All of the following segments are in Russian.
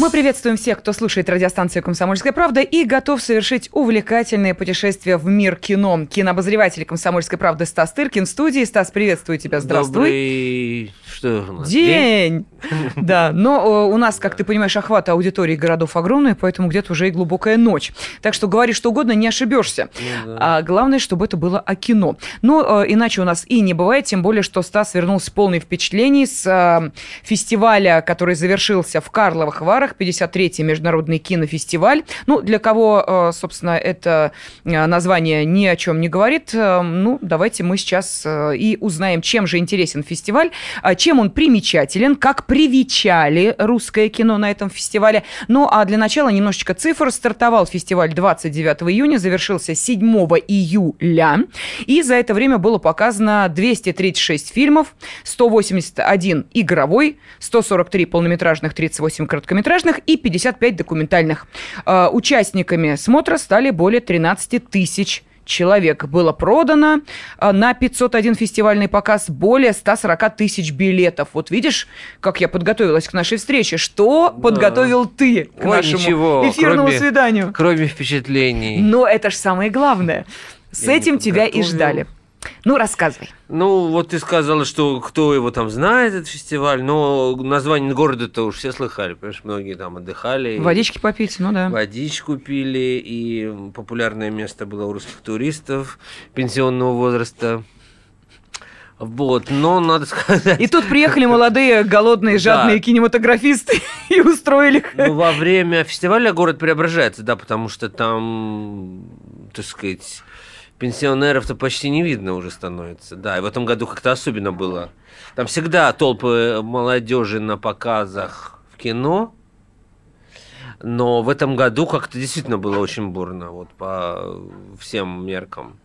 Мы приветствуем всех, кто слушает радиостанцию «Комсомольская правда» и готов совершить увлекательное путешествие в мир кино. Кинообозреватель «Комсомольской правды» Стас Тыркин в студии. Стас, приветствую тебя, здравствуй. Добрый... Что у нас? День! Да, но э, у нас, как ты понимаешь, охват аудитории городов огромный, поэтому где-то уже и глубокая ночь. Так что говори что угодно, не ошибешься. Ну. А главное, чтобы это было о кино. Но э, иначе у нас и не бывает, тем более, что Стас вернулся полный впечатлений с э, фестиваля, который завершился в Карловых Варах, 53-й Международный кинофестиваль. Ну, для кого, э, собственно, это э, название ни о чем не говорит, э, ну, давайте мы сейчас и узнаем, чем же интересен фестиваль, а чем он примечателен, как привечали русское кино на этом фестивале. Ну, а для начала немножечко цифр. Стартовал фестиваль 29 июня, завершился 7 июля. И за это время было показано 236 фильмов, 181 игровой, 143 полнометражных, 38 короткометражных и 55 документальных. Э, Участниками смотра стали более 13 тысяч человек было продано а, на 501 фестивальный показ более 140 тысяч билетов. Вот видишь, как я подготовилась к нашей встрече. Что подготовил ты к Ой, нашему ничего, эфирному кроме- свиданию? Кроме впечатлений. Но это же самое главное. С Я этим тебя и ждали. Ну, рассказывай. Ну, вот ты сказала, что кто его там знает, этот фестиваль, но название города-то уж все слыхали, понимаешь, многие там отдыхали. Водички попить, ну да. Водичку пили, и популярное место было у русских туристов пенсионного возраста. Вот, но надо сказать... И тут приехали молодые, голодные, жадные Да. кинематографисты и устроили... Ну, во время фестиваля город преображается, да, потому что там, так сказать, пенсионеров-то почти не видно уже становится. Да, и в этом году как-то особенно было. Там всегда толпы молодежи на показах в кино, но в этом году как-то действительно было очень бурно, вот по всем меркам.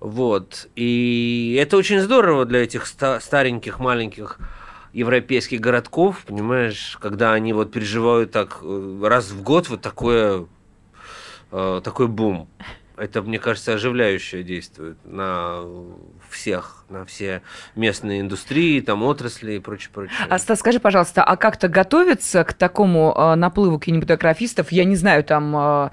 Вот. И это очень здорово для этих ста- стареньких, маленьких европейских городков, понимаешь, когда они вот переживают так э, раз в год вот такое, э, такой бум. Это, мне кажется, оживляющее действует на всех, на все местные индустрии, там отрасли и прочее, прочее. А, Стас, скажи, пожалуйста, а как-то готовиться к такому э, наплыву кинематографистов, я не знаю, там э,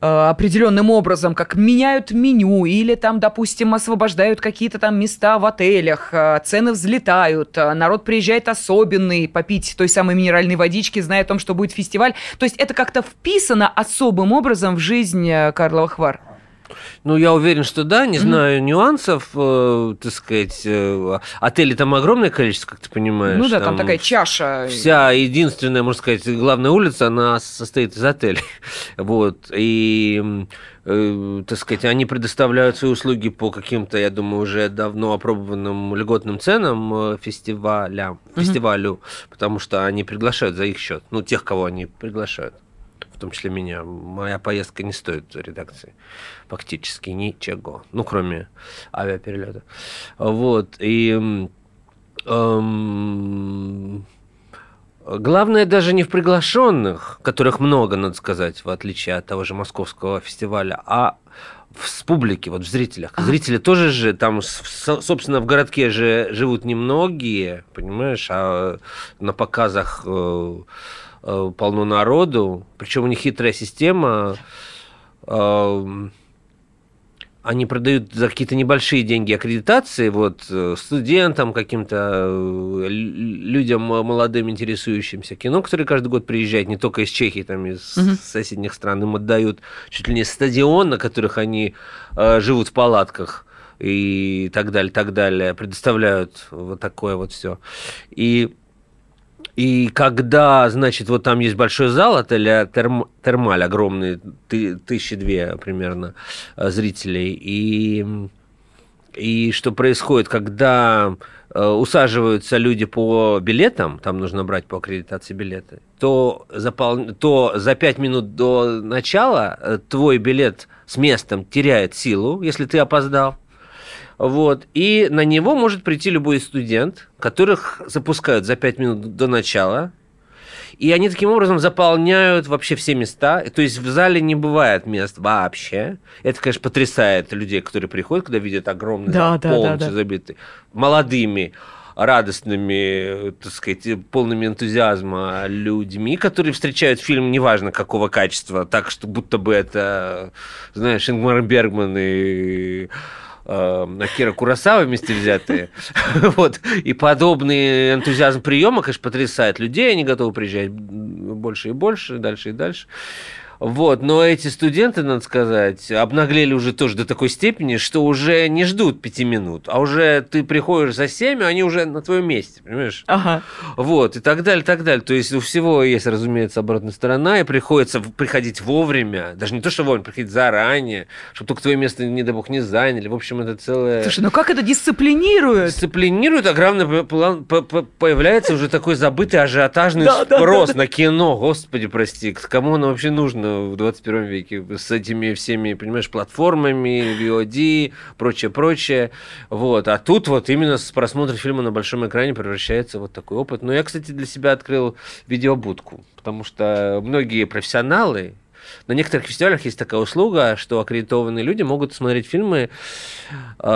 определенным образом, как меняют меню или там, допустим, освобождают какие-то там места в отелях, э, цены взлетают, э, народ приезжает особенный попить той самой минеральной водички, зная о том, что будет фестиваль. То есть это как-то вписано особым образом в жизнь э, Карловых Вар? Ну, я уверен, что да, не знаю нюансов, э, так сказать, э, отелей там огромное количество, как ты понимаешь. ну да, там, такая чаша. Вся единственная, можно сказать, главная улица, она состоит из отелей. Вот. И, э, так сказать, они предоставляют свои услуги по каким-то, я думаю, уже давно опробованным льготным ценам э, фестиваля, фестивалю, потому что они приглашают за их счет. Ну, тех, кого они приглашают. В том числе меня. Моя поездка не стоит редакции. Фактически ничего. Ну, кроме авиаперелета. Вот. И эм, главное даже не в приглашенных, которых много, надо сказать, в отличие от того же московского фестиваля, а в, с публики, вот в зрителях. Зрители тоже же там, собственно, в городке же живут немногие, понимаешь, а на показах э, полно народу, причем у них хитрая система. эм, они продают за какие-то небольшие деньги аккредитации вот э, студентам, каким-то э, лю- людям э, молодым, интересующимся кино, которые каждый год приезжают, не только из Чехии, там из Мгм. соседних стран, им отдают чуть ли не стадион, на которых они э, живут в палатках и так далее, так далее, предоставляют вот такое вот все. И и когда, значит, вот там есть большой зал отеля Терм- Термаль, огромный, ты- тысячи две примерно э, зрителей, и, и что происходит, когда э, усаживаются люди по билетам, там нужно брать по аккредитации билеты, то, запол- то за пять минут до начала э, твой билет с местом теряет силу, если ты опоздал. Вот. И на него может прийти любой студент, которых запускают за 5 минут до начала. И они таким образом заполняют вообще все места. То есть в зале не бывает мест вообще. Это, конечно, потрясает людей, которые приходят, когда видят огромный Да, зал, да, да, полностью да. забитый. Молодыми, радостными, так сказать, полными энтузиазма людьми, которые встречают фильм, неважно какого качества, так что будто бы это, знаешь, Ингмар Бергман и э, Акира Курасава вместе взятые. вот. И подобный энтузиазм приема, конечно, потрясает людей. Они готовы приезжать больше и больше, дальше и дальше. Вот, но эти студенты, надо сказать, обнаглели уже тоже до такой степени, что уже не ждут пяти минут, а уже ты приходишь за семь, они уже на твоем месте, понимаешь? Ага. Вот, и так далее, так далее. То есть у всего есть, разумеется, обратная сторона, и приходится приходить вовремя, даже не то, что вовремя, приходить заранее, чтобы только твое место, не дай бог, не заняли. В общем, это целое... Слушай, ну как это дисциплинирует? Дисциплинирует, а главное, появляется уже такой забытый ажиотажный спрос на кино. Господи, прости, кому оно вообще нужно? В 21 веке с этими всеми, понимаешь, платформами, VOD, прочее-прочее. Вот. А тут вот именно с просмотра фильма на большом экране превращается вот такой опыт. Но я, кстати, для себя открыл видеобудку, потому что многие профессионалы, на некоторых фестивалях есть такая услуга, что аккредитованные люди могут смотреть фильмы э,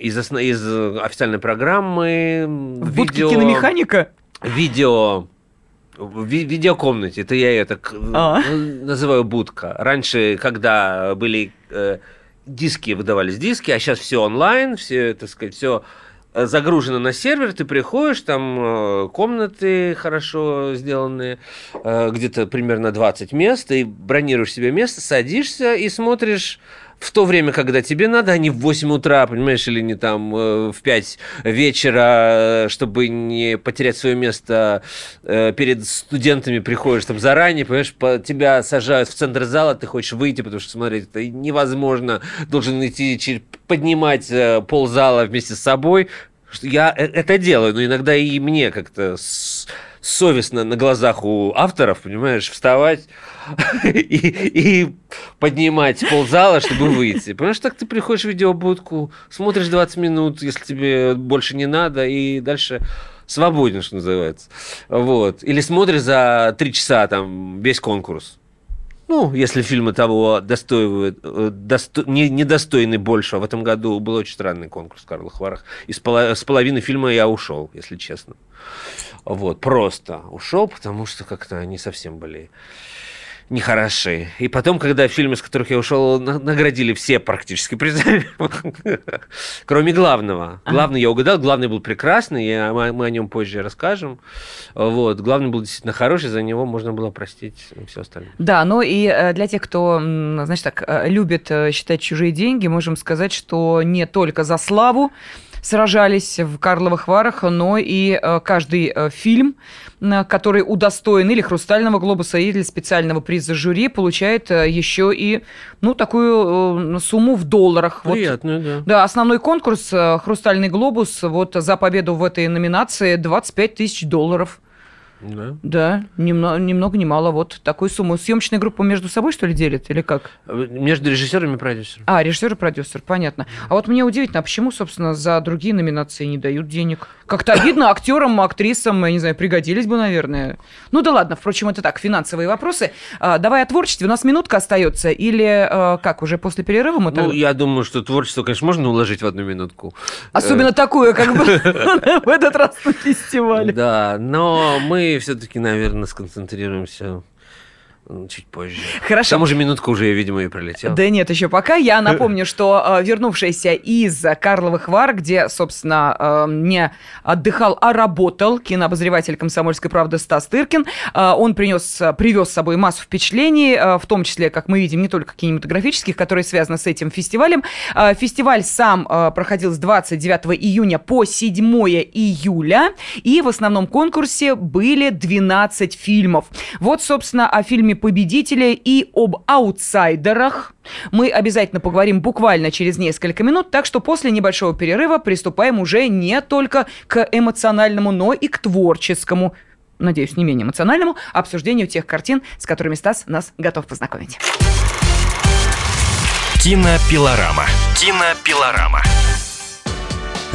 из, из официальной программы. В видео, киномеханика? Видео в видеокомнате, это я это а. называю будка. Раньше, когда были э, диски, выдавались диски, а сейчас все онлайн, все, так сказать, все э, загружено на сервер, ты приходишь, там э, комнаты хорошо сделанные, э, где-то примерно 20 мест, и бронируешь себе место, садишься и смотришь в то время, когда тебе надо, а не в 8 утра, понимаешь, или не там э, в 5 вечера, э, чтобы не потерять свое место э, перед студентами, приходишь там заранее, понимаешь, тебя сажают в центр зала, ты хочешь выйти, потому что смотреть это невозможно, должен идти поднимать пол зала вместе с собой, я это делаю, но иногда и мне как-то совестно на глазах у авторов, понимаешь, вставать и, и поднимать ползала, чтобы выйти. Понимаешь, так ты приходишь в видеобудку, смотришь 20 минут, если тебе больше не надо, и дальше свободен, что называется. Вот. Или смотришь за 3 часа там весь конкурс. Ну, если фильмы того достоивают, э, досто, не, недостойны больше. В этом году был очень странный конкурс в Карловых Варах. И с, поло, с половины фильма я ушел, если честно. Вот, просто ушел, потому что как-то они совсем были нехороши. И потом, когда фильмы, с которых я ушел, наградили все практически призами, кроме главного. Главный я угадал, главный был прекрасный, я, мы о нем позже расскажем. Вот. Главный был действительно хороший, за него можно было простить все остальное. Да, ну и э, для тех, кто, значит так, э, любит э, считать чужие деньги, можем сказать, что не только за славу, сражались в Карловых Варах, но и э, каждый э, фильм, который удостоен или «Хрустального глобуса», или специального приза жюри, получает э, еще и ну, такую сумму в долларах. Приятно, вот, да. Да, основной конкурс «Хрустальный глобус» вот за победу в этой номинации 25 тысяч долларов. Да, да ни, ни много ни мало. Вот такую сумму. Съемочная группа между собой, что ли, делит? Или как? Между режиссером и продюсером. А, режиссер и продюсер, понятно. А вот мне удивительно, а почему, собственно, за другие номинации не дают денег? Как-то обидно актерам, актрисам, я не знаю, пригодились бы, наверное. Ну да ладно, впрочем, это так, финансовые вопросы. А, давай о творчестве. У нас минутка остается. Или а, как, уже после перерыва мы... Ну, я думаю, что творчество, конечно, можно уложить в одну минутку. Особенно э. такое, как бы в этот раз на фестивале. Да, но мы все-таки, наверное, сконцентрируемся чуть позже. Хорошо. К тому же минутка уже, видимо, и пролетела. Да нет, еще пока. Я напомню, что э, вернувшийся из Карловых Вар, где, собственно, э, не отдыхал, а работал кинообозреватель «Комсомольской правды» Стас Тыркин, э, он принес, привез с собой массу впечатлений, в том числе, как мы видим, не только кинематографических, которые связаны с этим фестивалем. Фестиваль сам проходил с 29 июня по 7 июля, и в основном конкурсе были 12 фильмов. Вот, собственно, о фильме победителя и об аутсайдерах мы обязательно поговорим буквально через несколько минут, так что после небольшого перерыва приступаем уже не только к эмоциональному, но и к творческому надеюсь, не менее эмоциональному обсуждению тех картин, с которыми Стас нас готов познакомить. Кинопилорама. Кинопилорама.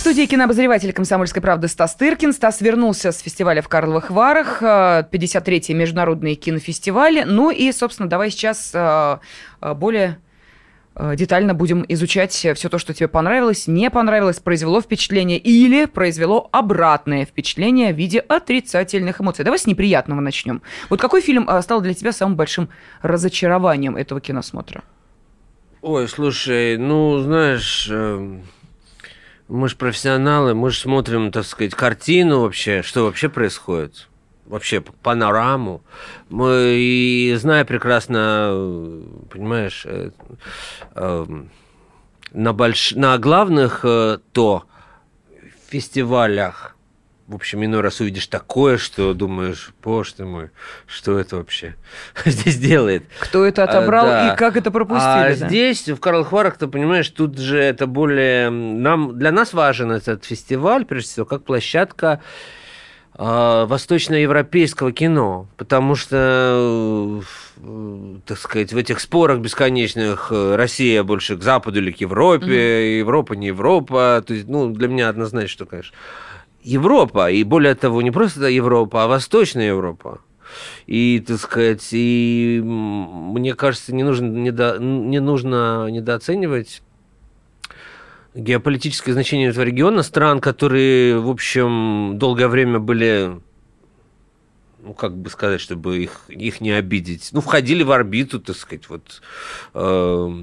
В студии кинообозреватель «Комсомольской правды» Стас Тыркин. Стас вернулся с фестиваля в Карловых Варах, э, 53-й международные кинофестивали. Ну и, собственно, давай сейчас э, э, более э, детально будем изучать все то, что тебе понравилось, не понравилось, произвело впечатление или произвело обратное впечатление в виде отрицательных эмоций. Давай с неприятного начнем. Вот какой фильм э, стал для тебя самым большим разочарованием этого киносмотра? Ой, слушай, ну, знаешь, эм, мы же профессионалы, мы же смотрим, так сказать, картину вообще, что вообще происходит. Вообще панораму. Мы, и зная прекрасно, э, понимаешь, э, эм, на, больш... на главных э, то фестивалях, в общем, иной раз увидишь такое, что думаешь, боже ты мой, что это вообще здесь делает? Кто это отобрал А, да. и как это пропустили? А да? здесь, в Карловых Варах, ты понимаешь, тут же это более... Нам, для нас важен этот фестиваль, прежде всего, как площадка э, восточноевропейского кино, потому что, э, так сказать, в этих спорах бесконечных э, Россия больше к Западу или к Европе, Европа не Европа, то есть, ну, для меня однозначно, что, конечно, Европа, и более того, не просто Европа, а Восточная Европа. И, так сказать, и мне кажется, не нужно, недо, не нужно недооценивать геополитическое значение этого региона, стран, которые, в общем, долгое время были, ну, как бы сказать, чтобы их, их не обидеть, ну, входили в орбиту, так сказать, вот, э,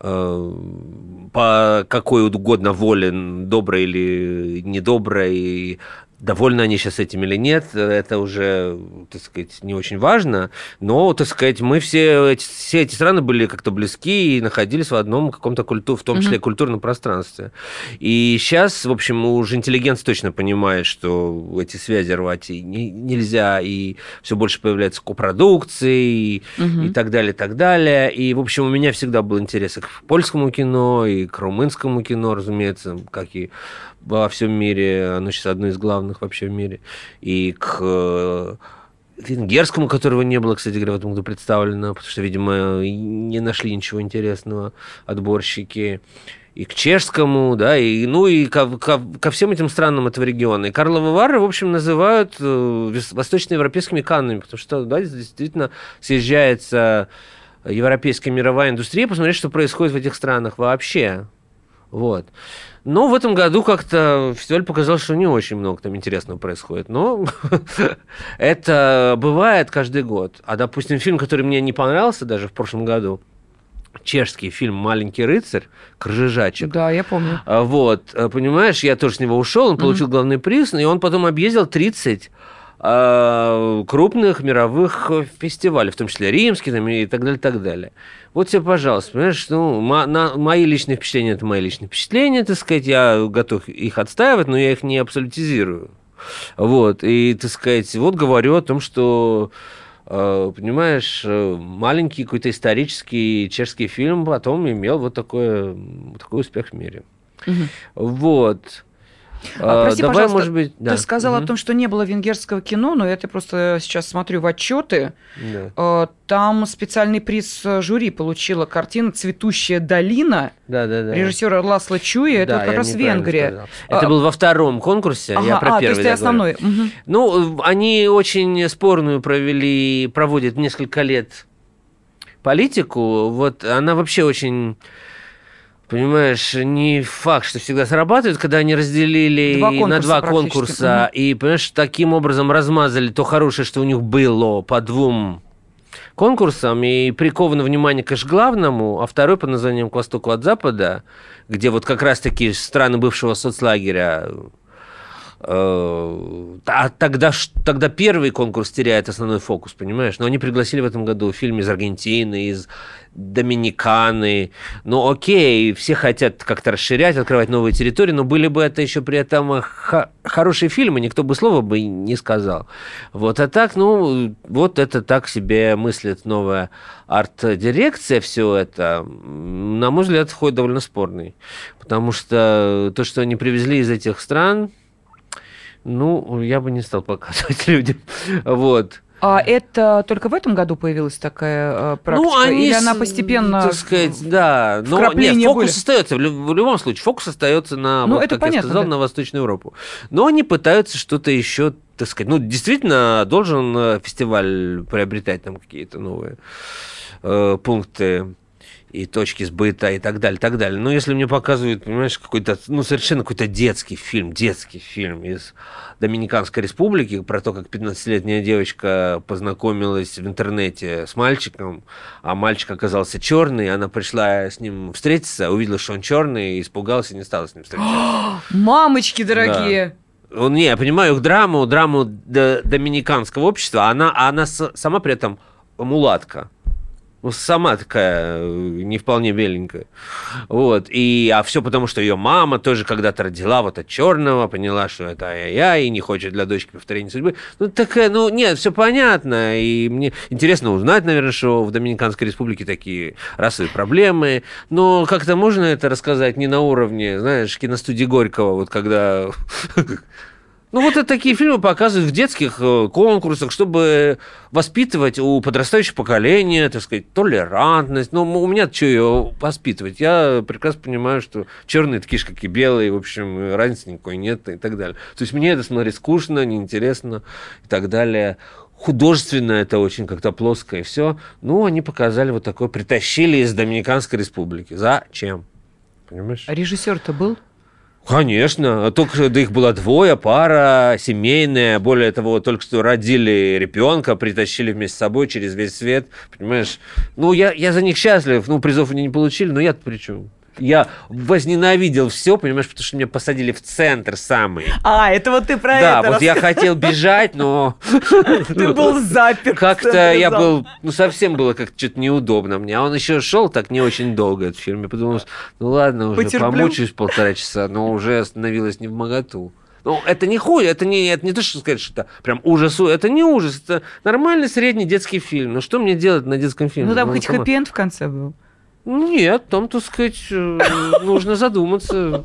по какой угодно воле, доброй или недоброй, довольны они сейчас этим или нет, это уже, так сказать, не очень важно, но, так сказать, мы все эти, все эти страны были как-то близки и находились в одном каком-то культуре, в том числе культурном пространстве. И сейчас, в общем, уже интеллигенция точно понимает, что эти связи рвать и не- нельзя, и все больше появляется копродукции, и, и так далее, и так далее. И, в общем, у меня всегда был интерес и к польскому кино, и к румынскому кино, разумеется, как и во всем мире, оно сейчас одно из главных вообще в мире, и к э, венгерскому, которого не было, кстати говоря, в этом году представлено, потому что, видимо, не нашли ничего интересного отборщики, и к чешскому, да, и, ну и ко, ко- ко всем этим странам этого региона. И Карловы Вары, в общем, называют э, восточноевропейскими каннами, потому что, да, действительно съезжается европейская мировая индустрия, посмотреть, что происходит в этих странах вообще. Вот. Но в этом году как-то фестиваль показал, что не очень много там интересного происходит. Но это бывает каждый год. А, допустим, фильм, который мне не понравился даже в прошлом году, чешский фильм «Маленький рыцарь», «Крыжижачек», Да, я помню. а, Вот, а, понимаешь, я тоже с него ушел, он получил главный приз, и он потом объездил 30 а, крупных мировых фестивалей, в том числе римский там, и так далее, так далее. Вот тебе, пожалуйста, понимаешь, ну, на- мои личные впечатления – это мои личные впечатления, так сказать, я готов их отстаивать, но я их не абсолютизирую. Вот, и, так сказать, вот говорю о том, что э, понимаешь, маленький какой-то исторический чешский фильм потом имел вот такой, м, такой успех в мире. Вот. А, Э, прости, Давай, пожалуйста, может быть, да. Ты сказал о Мгм. том, что не было венгерского кино, но это просто сейчас смотрю в отчеты. Да. Э, Там специальный приз э, жюри получила картина «Цветущая долина» Да, да, да. режиссера Ласла Чуя. Это Да, вот как я раз Венгрия. сказал. Это А, был во втором конкурсе, я Ага, про а, то первый есть ты основной. Мгм. Ну, они очень спорную провели, проводят несколько лет политику. Вот она вообще очень, понимаешь, не факт, что всегда срабатывает, когда они разделили Два на два конкурса. и, понимаешь, таким образом размазали то хорошее, что у них было по двум конкурсам. И приковано внимание, конечно, к главному, а второй под названием «К востоку от запада», где вот как раз-таки страны бывшего соцлагеря А тогда, тогда первый конкурс теряет основной фокус, понимаешь? Но они пригласили в этом году фильм из Аргентины, из Доминиканы. Ну, окей, все хотят как-то расширять, открывать новые территории, но были бы это еще при этом э, хорошие фильмы, никто бы слова бы не сказал. Вот, а так, ну, вот это так себе мыслит новая арт-дирекция, все это, на мой взгляд, ход довольно спорный. Потому что то, что они привезли из этих стран, ну, я бы не стал показывать людям. Вот. А это только в этом году появилась такая э, практика? Ну, они, Или она постепенно... Так сказать, да. Но нет, фокус были? остается. В, лю- в любом случае, фокус остается на, Ну, вот, это как я понятно, сказал, да. на Восточную Европу. Но они пытаются что-то еще, так сказать, ну, действительно, должен э, фестиваль приобретать там какие-то новые э, пункты и точки сбыта и так далее, так далее. Но если мне показывают, понимаешь, какой-то, ну, совершенно какой-то детский фильм, детский фильм из Доминиканской республики про то, как 15-летняя девочка познакомилась в интернете с мальчиком, а мальчик оказался черный, она пришла с ним встретиться, увидела, что он черный, испугалась и не стала с ним встречаться. Мамочки дорогие! Он, не, я понимаю их драму, драму до- доминиканского общества, а она, а она сама при этом мулатка. Ну, сама такая, э, не вполне беленькая. Вот. И, а все потому, что ее мама тоже когда-то родила вот от черного, поняла, что это ай-яй, и не хочет для дочки повторения судьбы. Ну, такая, ну, нет, все понятно. И мне интересно узнать, наверное, что в Доминиканской республике такие расовые проблемы. Но как-то можно это рассказать не на уровне, знаешь, киностудии Горького, вот когда ну, вот такие фильмы показывают в детских э, конкурсах, чтобы воспитывать у подрастающего поколения, так сказать, толерантность. Ну, м- у меня что ее воспитывать? Я прекрасно понимаю, что черные такие же, как и белые, в общем, э, разницы никакой нет и так далее. То есть мне это смотреть скучно, неинтересно и так далее. Художественно это очень как-то плоско и все. Ну, они показали вот такое, притащили из Доминиканской республики. Зачем? Понимаешь? А режиссер-то был? Конечно, только да их было двое, пара семейная, более того, только что родили ребенка, притащили вместе с собой через весь свет, понимаешь? Ну, я, я за них счастлив, ну, призов они не получили, но я-то при чем? Я возненавидел все, понимаешь, потому что меня посадили в центр самый. А, это вот ты про Да, это вот я хотел бежать, но Ты был заперт. как-то я был, ну, совсем было как-то что-то неудобно мне. А он еще шел так не очень долго, этот фильм. Я подумал, что, ну ладно, уже Потерплю. помучаюсь полтора часа, но уже остановилось не в моготу. Ну, это не хуй, это не, это не то, что сказать, что это прям ужасу, это не ужас, это нормальный средний детский фильм. Ну, что мне делать на детском фильме? Ну, там хоть сама- хэппи-энд в конце был. Нет, там, так сказать, э, нужно задуматься.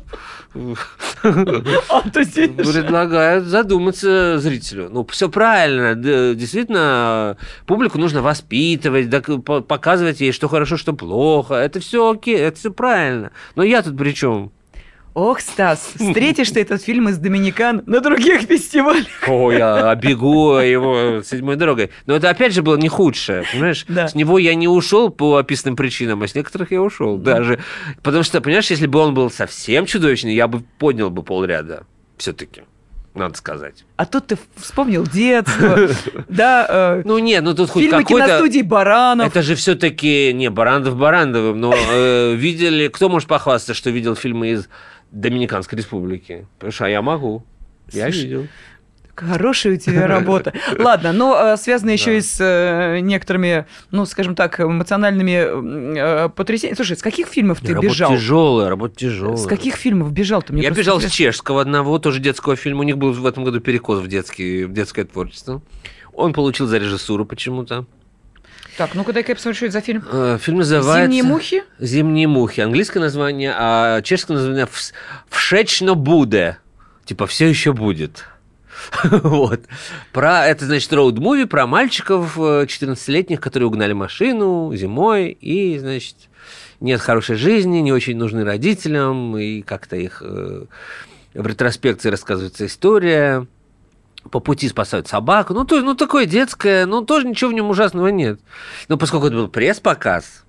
А, Предлагают задуматься зрителю. Ну, все правильно. Действительно, публику нужно воспитывать, показывать ей, что хорошо, что плохо. Это все окей, это все правильно. Но я тут при чем? Ох, Стас, встретишь ты этот фильм из Доминикан на других фестивалях. О, я бегу его седьмой дорогой. Но это опять же было не худшее, понимаешь? Да. С него я не ушел по описанным причинам, а с некоторых я ушел даже. Потому что, понимаешь, если бы он был совсем чудовищный, я бы поднял бы полряда. Все-таки, надо сказать. А тут ты вспомнил детство, да, э, Ну нет, ну тут хоть фильмы какой-то... киностудии Баранов. Это же все-таки не Барандов Барандовым, но э, видели, кто может похвастаться, что видел фильмы из Доминиканской республики? Потому что а я могу. Я Слушай, видел. Хорошая у тебя работа. Ладно, но э, связано еще и с э, некоторыми, ну, скажем так, эмоциональными э, потрясениями. Слушай, с каких фильмов ты работа бежал? тяжелая, работа тяжелая. С каких фильмов бежал ты? Мне я бежал с чешского одного, тоже детского фильма. У них был в этом году перекос в, детский, в детское творчество. Он получил за режиссуру почему-то. Так, ну-ка дай-ка я посмотрю, что это за фильм. Э, Фильм называется... «Зимние мухи»? «Зимние мухи». Английское название, а чешское название «Вс- «Вшечно буде». Типа «Все еще будет». Вот. Про, это, значит, роуд-муви про мальчиков э, 14-летних, которые угнали машину зимой, и, значит, нет хорошей жизни, не очень нужны родителям, и как-то их э, в ретроспекции рассказывается история. По пути спасают собаку. Ну, то, ну, такое детское, ну, тоже ничего в нем ужасного нет. Но поскольку это был пресс-показ,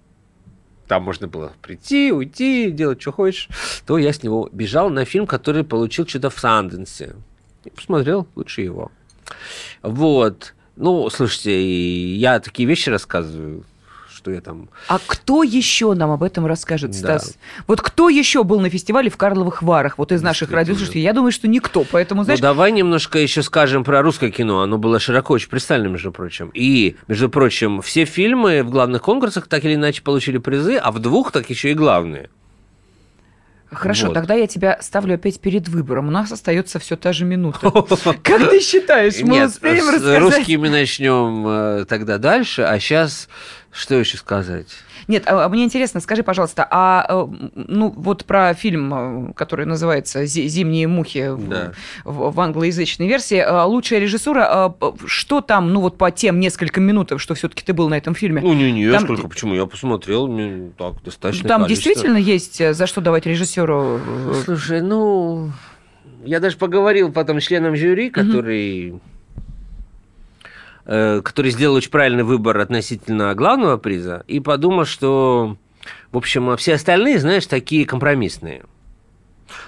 там можно было прийти, уйти, делать, что хочешь, то я с него бежал на фильм, который получил что-то в Санденсе. И посмотрел лучше его. Вот. Ну, слушайте, я такие вещи рассказываю, что я там... А кто еще нам об этом расскажет, Да. Стас? Вот кто еще был на фестивале в Карловых Варах? Вот из наших Действительно. радиослушателей. Я думаю, что никто. Поэтому, знаешь, ну, давай немножко еще скажем про русское кино. Оно было широко очень представлено, между прочим. И, между прочим, все фильмы в главных конкурсах так или иначе получили призы, а в двух так еще и главные. хорошо, вот. тогда я тебя ставлю опять перед выбором. У нас остается все та же минута. Как ты считаешь, мы Нет, успеем с рассказать? русскими начнем э, тогда дальше, а сейчас что еще сказать? Нет, а мне интересно, скажи, пожалуйста, а э, ну вот про фильм, э, который называется «Зи- «Зимние мухи» в- Да. в, в англоязычной версии, э, лучшая режиссура, что там, ну вот по тем нескольким минутам, что все-таки ты был на этом фильме? Ну, не, не, Там- сколько, почему? Я посмотрел, мне так, достаточно Там количество. действительно есть за что давать режиссеру. Слушай, ну, я даже поговорил потом с членом жюри, который, э, который сделал очень правильный выбор относительно главного приза, и подумал, что, в общем, а все остальные, знаешь, такие компромиссные.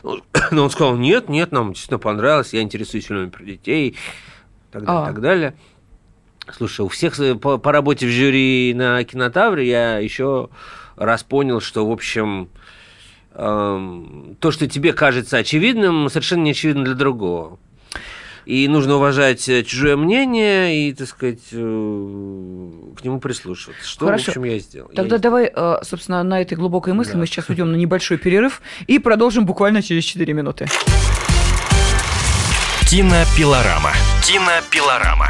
Ну, Но он сказал, нет, нет, нам действительно понравилось, я интересуюсь фильмами про детей, и так далее, А. так далее. Слушай, у всех э, по, по работе в жюри на кинотавре я еще раз понял, что, в общем, эм, то, что тебе кажется очевидным, совершенно не очевидно для другого. И нужно уважать э, чужое мнение и, так сказать, э, к нему прислушиваться. Что, Хорошо. в общем, я сделал. Я Тогда и- давай, э, собственно, на этой глубокой мысли Да. мы сейчас уйдем на небольшой перерыв и продолжим буквально через 4 минуты. Кинопилорама. Кинопилорама.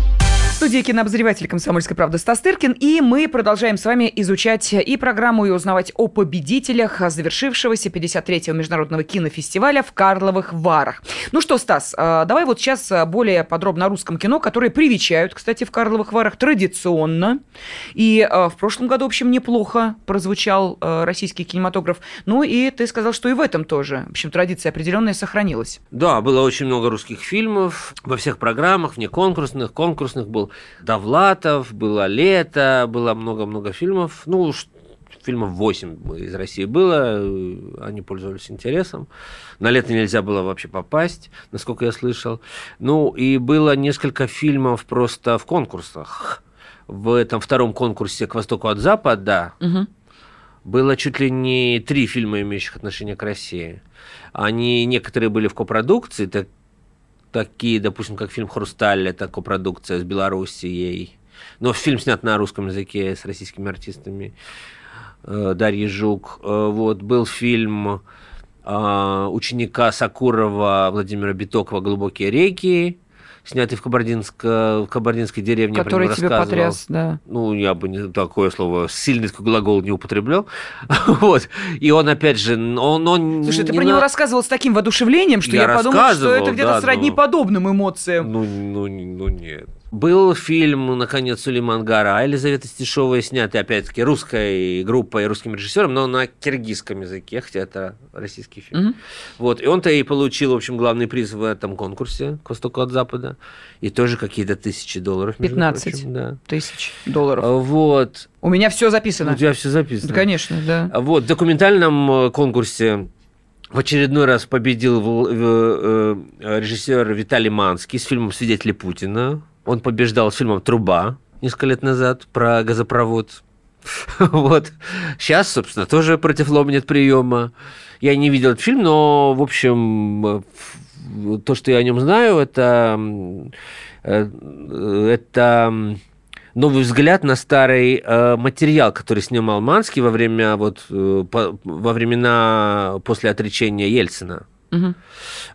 Студии кинообозреватель «Комсомольской правды» Стас Тыркин, и мы продолжаем с вами изучать и программу, и узнавать о победителях завершившегося 53-го международного кинофестиваля в Карловых Варах. Ну что, Стас, а, давай вот сейчас более подробно о русском кино, которое привечают, кстати, в Карловых Варах традиционно. И а, в прошлом году, в общем, неплохо прозвучал а, российский кинематограф. Ну и ты сказал, что и в этом тоже, в общем, традиция определенная сохранилась. Да, было очень много русских фильмов во всех программах, вне конкурсных, конкурсных был Довлатов, было Лето, было много-много фильмов. Ну, фильмов 8 из России было, э, они пользовались интересом. На Лето нельзя было вообще попасть, насколько я слышал. Ну, и было несколько фильмов просто в конкурсах. В этом втором конкурсе «К востоку от запада» Мгм. было чуть ли не три фильма, имеющих отношение к России. Они некоторые были в копродукции, так- такие, допустим, как фильм «Хрусталь», это копродукция с Белоруссией. Но фильм снят на русском языке с российскими артистами. Э, Дарья Жук. Э, Вот, был фильм э, ученика Сакурова Владимира Битокова «Глубокие реки», снятый в, Кабардинско, в кабардинской деревне. Который него тебе потряс, да. Ну, я бы не, такое слово, сильный глагол не употреблял. вот. И он, опять же, он... он Слушай, ты про него на- рассказывал с таким воодушевлением, что я, Я подумала, что это где-то да, сродни но- подобным эмоциям. Ну, ну, ну, нет. Был фильм, ну, наконец, Сулейман Гара, Елизавета Стешовая, снятый, опять-таки, русской группой, русским режиссером, но на киргизском языке, хотя это российский фильм. Мгм. Вот, и он-то и получил, в общем, главный приз в этом конкурсе «К востоку от запада». И тоже какие-то тысячи долларов, между 15. прочим, да. Тысяч долларов. А, Вот. У меня все записано. У тебя все записано. Да, конечно, да. А Вот, в документальном э, конкурсе в очередной раз победил в- э, режиссер Виталий Манский с фильмом «Свидетели Путина». Он побеждал с фильмом «Труба» несколько лет назад про газопровод. Вот. Сейчас, собственно, тоже против лома нет приема. Я не видел этот фильм, но, в общем, то, что я о нем знаю, это, э, это новый взгляд на старый э, материал, который снимал Манский во время вот э, во времена после отречения Ельцина. Мгм.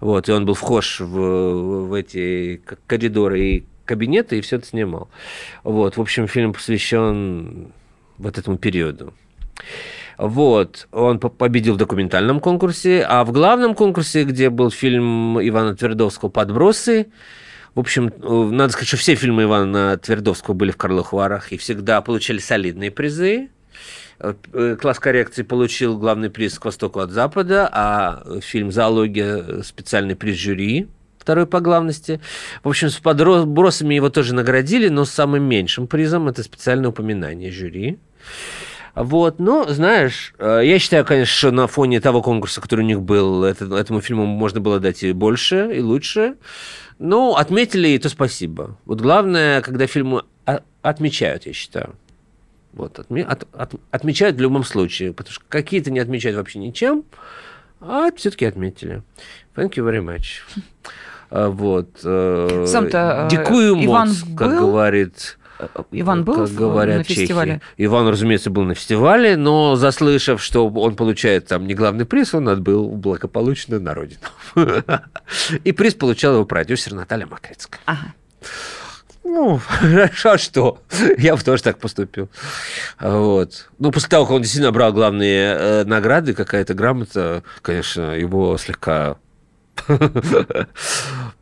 Вот, и он был вхож в, в эти коридоры и кабинеты, и все это снимал. Вот, в общем, фильм посвящен вот этому периоду. Вот, он по- победил в документальном конкурсе, а в главном конкурсе, где был фильм Ивана Твердовского «Подбросы», в общем, э, надо сказать, что все фильмы Ивана Твердовского были в Карловых Варах и всегда получали солидные призы. Э, э, Класс коррекции получил главный приз «К востоку от запада», а фильм «Зоология» специальный приз жюри, второй по главности. В общем, с подбросами его тоже наградили, но с самым меньшим призом это специальное упоминание жюри. Вот, но, знаешь, э, я считаю, конечно, что на фоне того конкурса, который у них был, это- этому фильму можно было дать и больше, и лучше. Ну, отметили, и то спасибо. Вот главное, когда фильмы отмечают, я считаю. Вот, отме- от- от- отмечают в любом случае, потому что какие-то не отмечают вообще ничем, а все-таки отметили. Thank you very much. А, Вот. э, Сам-то, э, Дикую Иван моц, как был? говорит Иван был как говорят на фестивале? чехи. Иван, разумеется, был на фестивале, но заслышав, что он получает там не главный приз, он отбыл благополучно на родину. И приз получал его продюсер Наталья Макрицкая. Ага. Ну, хорошо, а что? Я бы тоже так поступил. Вот. Ну, после того, как он действительно брал главные э, награды, какая-то грамота, конечно, его слегка...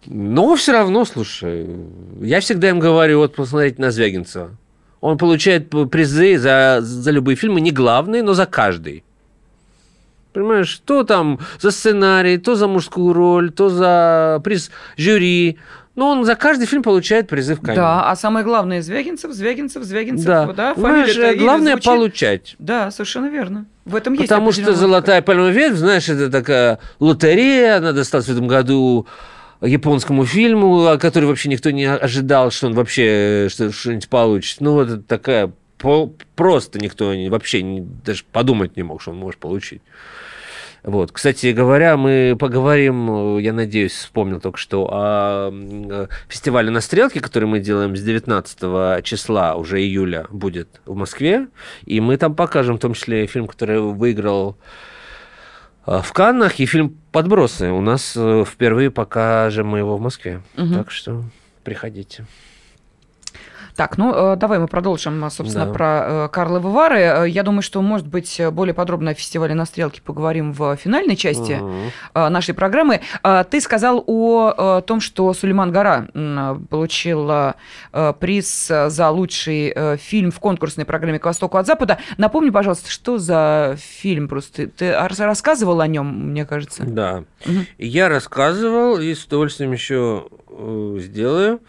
Но все равно, слушай, я всегда им говорю, вот посмотрите на Звягинцева. Он получает призы за, за любые фильмы, не главные, но за каждый. Понимаешь, то там за сценарий, то за мужскую роль, то за приз жюри. Но он за каждый фильм получает призы в Канне. Да, а самое главное, Звягинцев, Звягинцев, Звягинцев, Да. да, имя главное звучит. получать. Да, совершенно верно. В этом есть Потому что «Золотая пальмовая ветвь», знаешь, это такая лотерея, она досталась в этом году японскому фильму, который вообще никто не ожидал, что он вообще что- что-нибудь получит. Ну, вот это такая... Просто никто вообще не- даже подумать не мог, что он может получить. Вот. Кстати говоря, мы поговорим, э, я надеюсь, вспомнил только что, о э, фестивале «На стрелке», который мы делаем с 19 числа, уже июля, будет в Москве. И мы там покажем в том числе фильм, который выиграл э, в Каннах, и фильм «Подбросы». У нас впервые покажем мы его в Москве. Мгм. Так что приходите. Так, ну э, давай мы продолжим, а, собственно, Да. про э, Карловы Вары. Э, Я думаю, что, может быть, э, более подробно о фестивале на стрелке поговорим в финальной части э, нашей программы. Ты сказал о э, том, что Сулейман Гора получил э, э, приз э, за лучший э, фильм в конкурсной программе «К востоку от запада». Напомни, пожалуйста, что за фильм просто? Ты, ты рас- рассказывал о нем, мне кажется. Да. Мгм. Я рассказывал и с удовольствием еще э, сделаю.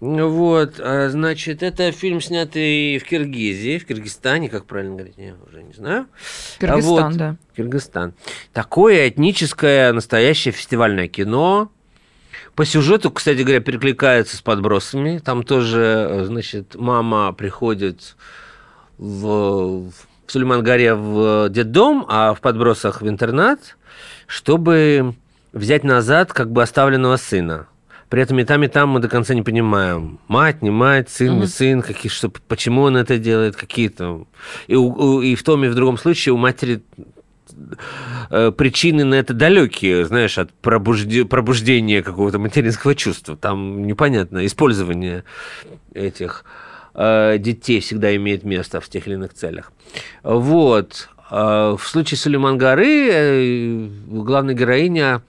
Вот, а, значит, это фильм, снятый в Киргизии, в Киргизстане, как правильно говорить, я уже не знаю. Кыргызстан, А вот, да. Киргизстан. Такое этническое, настоящее фестивальное кино. По сюжету, кстати говоря, перекликается с подбросами. Там тоже, значит, мама приходит в, в Сулейман-горе в детдом, а в подбросах в интернат, чтобы взять назад как бы оставленного сына. При этом и там, и там мы до конца не понимаем. Мать, не мать, сын, не сын, какие, что, почему он это делает, какие то И, у- и в том, и в другом случае у матери э, причины на это далекие, знаешь, от пробужде- пробуждения какого-то материнского чувства. Там непонятно, использование этих э, детей всегда имеет место в тех или иных целях. Вот. А В случае Сулейман горы э, главная героиня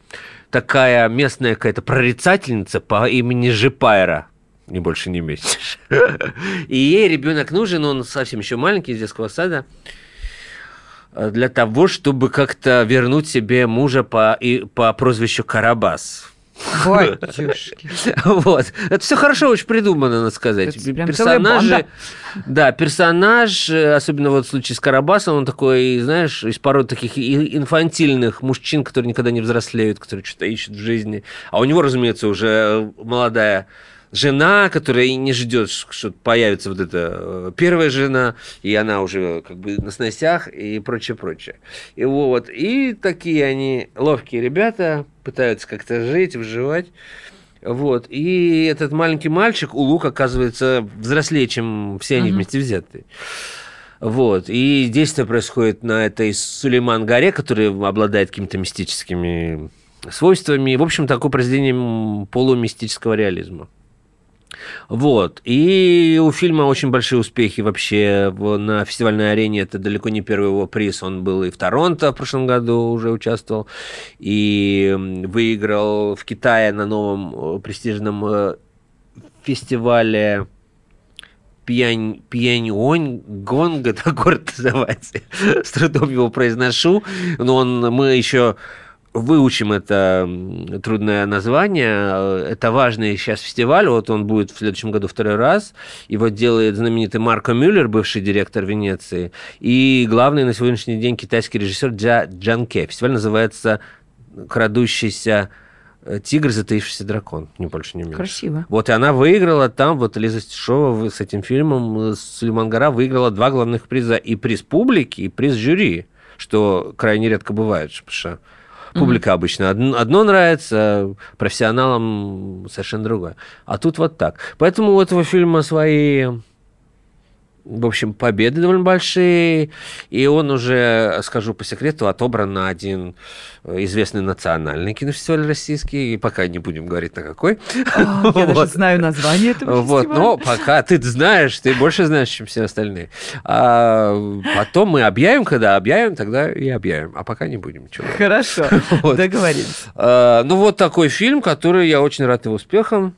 такая местная какая-то прорицательница по имени Жипайра. Не больше, не меньше. И ей ребенок нужен, он совсем еще маленький, из детского сада, э, для того, чтобы как-то вернуть себе мужа по, и, по прозвищу Карабас. Батюшки. Вот. Это все хорошо очень придумано, надо сказать. Персонажи, да, персонаж, э, особенно вот в случае с Карабасом, он такой, знаешь, из пород таких инфантильных мужчин, которые никогда не взрослеют, которые что-то ищут в жизни. А у него, разумеется, уже э, молодая жена, которая и не ждет, что появится вот эта э, первая жена, и она уже как бы на сносях и прочее, прочее. И вот, и такие они ловкие ребята, пытаются как-то жить, выживать. Вот. И этот маленький мальчик, Улук, оказывается взрослее, чем все они Мгм. вместе взятые. Вот. И действие происходит на этой Сулейман-горе, которая обладает какими-то мистическими свойствами. В общем, такое произведение полумистического реализма. Вот. И у фильма очень большие успехи вообще на фестивальной арене. Это далеко не первый его приз. Он был и в Торонто в прошлом году уже участвовал. И выиграл в Китае на новом э, престижном э, фестивале Пьянь, Пьяньонь, Гонг, это город называется. С трудом его произношу. Но он, мы еще выучим это трудное название. Это важный сейчас фестиваль. Вот он будет в следующем году второй раз. Его делает знаменитый Марко Мюллер, бывший директор Венеции. И главный на сегодняшний день китайский режиссер Джа Джанке. Фестиваль называется «Крадущийся э, тигр, затаившийся дракон». Не больше, не меньше. Красиво. Вот, и она выиграла там, вот Лиза Стешова с этим фильмом, э, Сулейман Гора выиграла два главных приза. И приз публики, и приз жюри, что крайне редко бывает, потому что публика обычно одно, одно нравится, профессионалам совершенно другое. А тут вот так. Поэтому у этого фильма свои в общем, победы довольно большие, и он уже, скажу по секрету, отобран на один известный национальный кинофестиваль российский, и пока не будем говорить на какой. А, Я даже знаю название этого Вот, но пока ты знаешь, ты больше знаешь, чем все остальные. А потом мы объявим, когда объявим, тогда и объявим. А пока не будем ничего. Хорошо, договорились. А, ну, вот такой фильм, который я очень рад его успехам.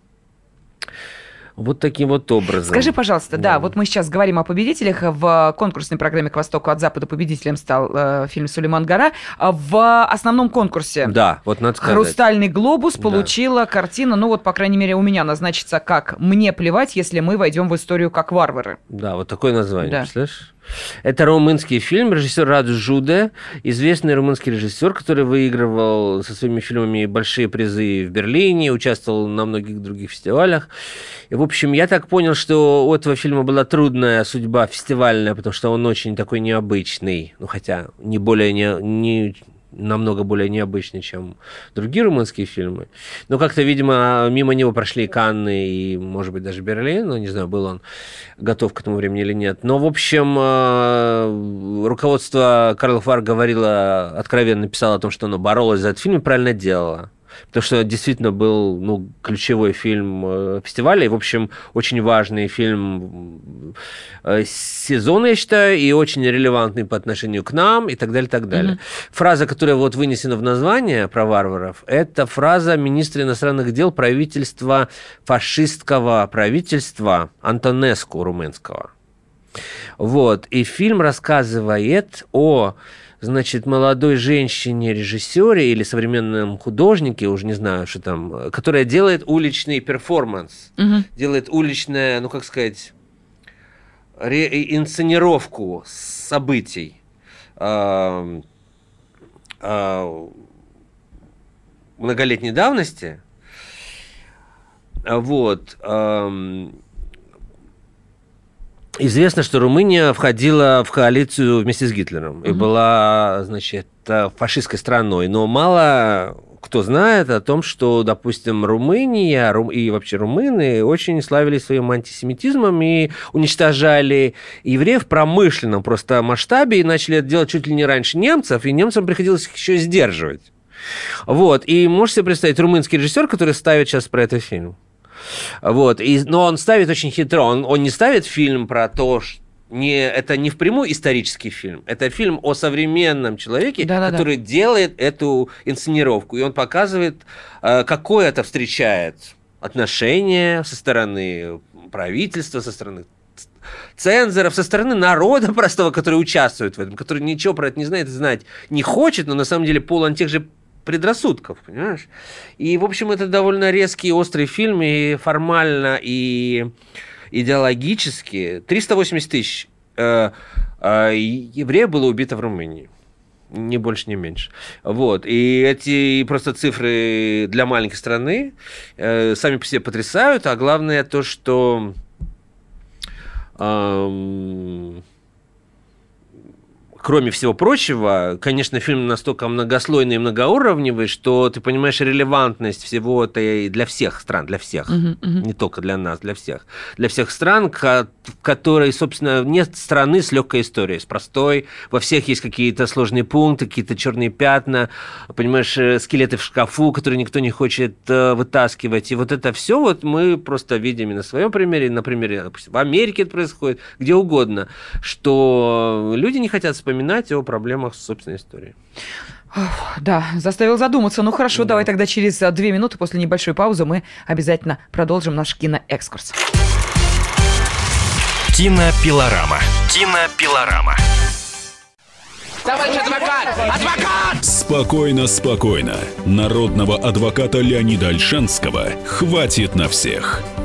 Вот таким вот образом. Скажи, пожалуйста, да. Да. вот мы сейчас говорим о победителях. В конкурсной программе «К востоку от запада» победителем стал э, фильм «Сулейман Гора». А В основном конкурсе Да, вот надо сказать. «Хрустальный глобус» Да. получила картина, ну вот, по крайней мере, у меня назначится как «Мне плевать, если мы войдем в историю как варвары». Да, вот такое название, Да. представляешь? Это румынский фильм, режиссер Раду Жуде, известный румынский режиссер, который выигрывал со своими фильмами большие призы в Берлине, участвовал на многих других фестивалях. И, в общем, я так понял, что у этого фильма была трудная судьба фестивальная, потому что он очень такой необычный, ну хотя не более не, не намного более необычный, чем другие румынские фильмы. Но как-то, видимо, мимо него прошли Канны и, может быть, даже Берлин. Ну, не знаю, был он готов к этому времени или нет. Но, в общем, э, руководство Карл Фар говорило, откровенно писало о том, что оно боролось за этот фильм и правильно делало. Потому что действительно был ну, ключевой фильм э, фестиваля. И, в общем, очень важный фильм э, сезона, я считаю, и очень релевантный по отношению к нам, и так далее, и так далее. Фраза, которая вот вынесена в название про варваров, это фраза министра иностранных дел правительства, фашистского правительства Антонеску румынского. Вот. И фильм рассказывает о значит, молодой женщине-режиссере или современном художнике, уже не знаю, что там, которая делает уличный перформанс, Мгм. делает уличное, ну, как сказать, ре- инсценировку событий. А, многолетней давности. Вот. Известно, что Румыния входила в коалицию вместе с Гитлером и была, значит, э, фашистской страной. Но мало кто знает о том, что, допустим, Румыния Ру- и вообще румыны очень славились своим антисемитизмом и уничтожали евреев в промышленном просто масштабе и начали это делать чуть ли не раньше немцев, и немцам приходилось их еще сдерживать. Вот, и можете себе представить, румынский режиссер, который ставит сейчас про это фильм. Вот, и, но он ставит очень хитро. Он, он не ставит фильм про то, что не, это не впрямую исторический фильм, это фильм о современном человеке, Да-да-да. который делает эту инсценировку, и он показывает, э, какое это встречает отношение со стороны правительства, со стороны цензоров, со стороны народа простого, который участвует в этом, который ничего про это не знает, знать не хочет, но на самом деле полон тех же предрассудков, понимаешь? И, в общем, это довольно резкий, острый фильм, и формально, и идеологически. 380 тысяч э, э, евреев было убито в Румынии. Ни больше, ни меньше. Вот. И эти просто цифры для маленькой страны э, сами по себе потрясают, а главное то, что ам, кроме всего прочего, конечно, фильм настолько многослойный и многоуровневый, что ты понимаешь релевантность всего это для всех стран, для всех, Мгм, мгм. не только для нас, для всех, для всех стран, в которой, собственно, нет страны с легкой историей, с простой. Во всех есть какие-то сложные пункты, какие-то черные пятна, понимаешь, э, скелеты в шкафу, которые никто не хочет э, вытаскивать. И вот это все вот мы просто видим и на своем примере, и на примере, допустим, в Америке это происходит, где угодно, что люди не хотят вспоминать о проблемах с собственной историей. Да, заставил задуматься. Ну хорошо, давай тогда через а, две минуты после небольшой паузы мы обязательно продолжим наш киноэкскурс. Кинопилорама. Кинопилорама. Спокойно, спокойно. Народного адвоката Леонида Альшанского хватит на всех.